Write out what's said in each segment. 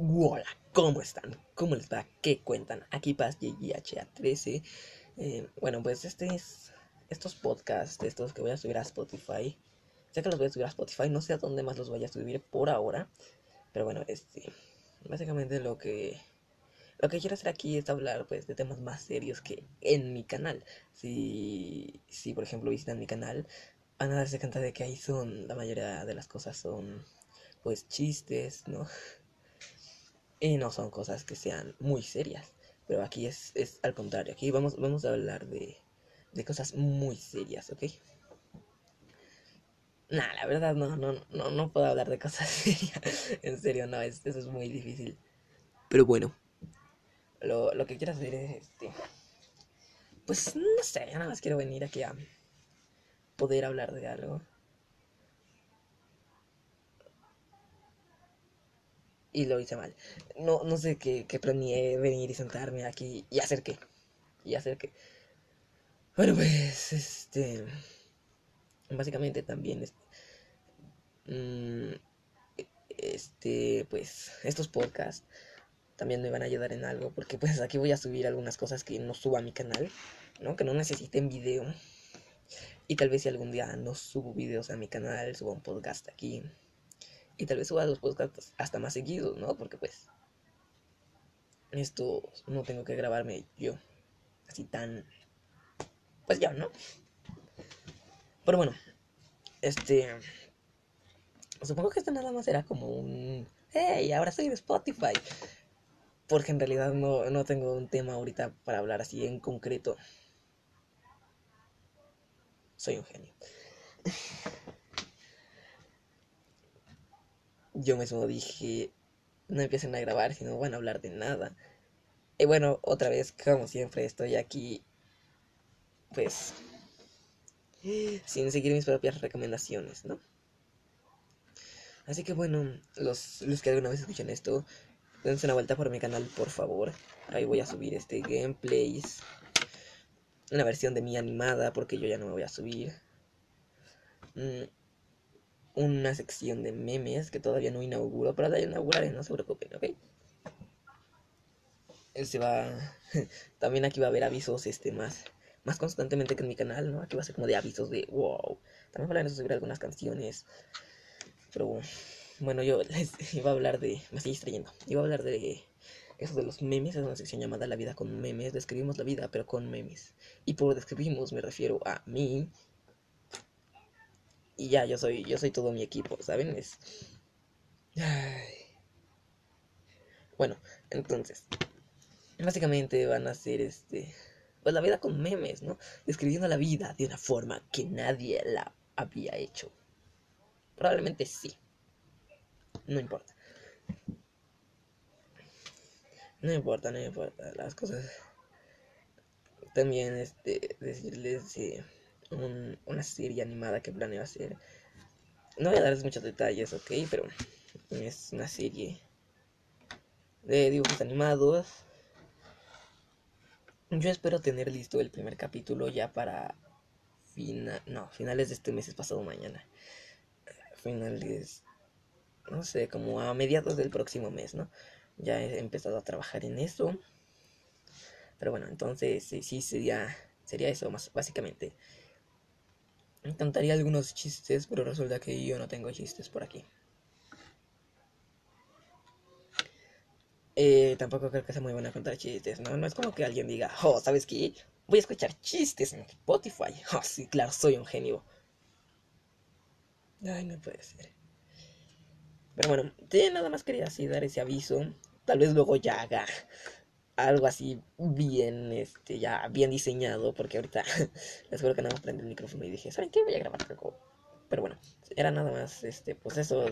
Hola, ¿cómo están? ¿Cómo les va? ¿Qué cuentan? Aquí Paz YGHA13. Eh, bueno, pues este es. Estos podcasts, estos que voy a subir a Spotify. Sé que los voy a subir a Spotify, no sé a dónde más los voy a subir por ahora. Pero bueno, este. Básicamente lo que. Lo que quiero hacer aquí es hablar pues de temas más serios que en mi canal. Si, si por ejemplo visitan mi canal, van a darse cuenta de que ahí son, la mayoría de las cosas son pues chistes, ¿no? Y no son cosas que sean muy serias. Pero aquí es, es al contrario. Aquí vamos, vamos a hablar de, de cosas muy serias, ¿ok? Nah, la verdad no, no, no, no puedo hablar de cosas serias. en serio, no, es, eso es muy difícil. Pero bueno, lo, lo que quiero hacer es este. Pues no sé, nada más quiero venir aquí a poder hablar de algo. Y lo hice mal. No, no sé qué, qué planeé venir y sentarme aquí y hacer qué. Y hacer qué. Bueno, pues, este. Básicamente también. Este, este, pues, estos podcasts también me van a ayudar en algo. Porque, pues, aquí voy a subir algunas cosas que no subo a mi canal, ¿no? Que no necesiten video. Y tal vez si algún día no subo videos a mi canal, subo un podcast aquí y tal vez suba los podcasts hasta más seguidos, ¿no? Porque pues esto no tengo que grabarme yo así tan pues ya, ¿no? Pero bueno, este supongo que esto nada más era como un hey, ahora soy de Spotify. Porque en realidad no, no tengo un tema ahorita para hablar así en concreto. Soy un genio yo mismo dije, no empiecen a grabar si no van a hablar de nada. Y bueno, otra vez, como siempre, estoy aquí, pues, sin seguir mis propias recomendaciones, ¿no? Así que bueno, los, los que alguna vez escuchan esto, dense una vuelta por mi canal, por favor. Ahí voy a subir este gameplays. Una versión de mi animada, porque yo ya no me voy a subir. Mm, una sección de memes que todavía no inauguro, pero la inauguraré, no se preocupen, ¿ok? Se va. También aquí va a haber avisos este más, más constantemente que en mi canal, ¿no? Aquí va a ser como de avisos de wow. También van a subir algunas canciones. Pero bueno, yo les iba a hablar de. Me estoy distrayendo. Iba a hablar de eso de los memes. Es una sección llamada La vida con memes. Describimos la vida, pero con memes. Y por describimos me refiero a mí, y ya, yo soy, yo soy todo mi equipo, ¿saben? Es... Bueno, entonces, básicamente van a ser este, pues la vida con memes, ¿no? Describiendo la vida de una forma que nadie la había hecho. Probablemente sí. No importa. No importa, no importa. Las cosas. También, este, decirles. Eh, una serie animada que planeo hacer. No voy a darles muchos detalles, ok, pero es una serie de dibujos animados. Yo espero tener listo el primer capítulo ya para final, no, finales de este mes es pasado mañana. Finales, no sé, como a mediados del próximo mes, ¿no? Ya he empezado a trabajar en eso. Pero bueno, entonces sí sería sería eso más básicamente. Me encantaría algunos chistes, pero resulta que yo no tengo chistes por aquí. Eh, tampoco creo que sea muy buena contar chistes, ¿no? No es como que alguien diga, oh, ¿sabes qué? Voy a escuchar chistes en Spotify. Oh, sí, claro, soy un genio. Ay, no puede ser. Pero bueno, nada más quería así dar ese aviso. Tal vez luego ya haga algo así bien, este, ya bien diseñado, porque ahorita les juro que nada más prendí el micrófono y dije, ¿saben qué? Voy a grabar algo. Pero bueno, era nada más, este, pues eso,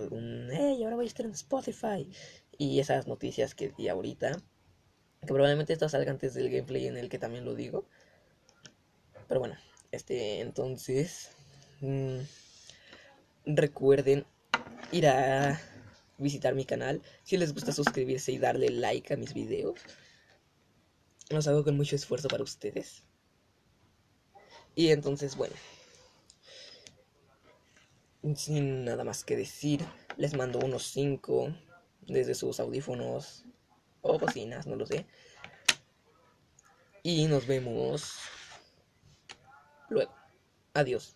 hey, ahora voy a estar en Spotify. Y esas noticias que di ahorita, que probablemente esto salga antes del gameplay en el que también lo digo. Pero bueno, este, entonces, mm, recuerden ir a visitar mi canal. Si les gusta suscribirse y darle like a mis videos. Los hago con mucho esfuerzo para ustedes. Y entonces, bueno. Sin nada más que decir, les mando unos 5, desde sus audífonos o bocinas, no lo sé. Y nos vemos luego. Adiós.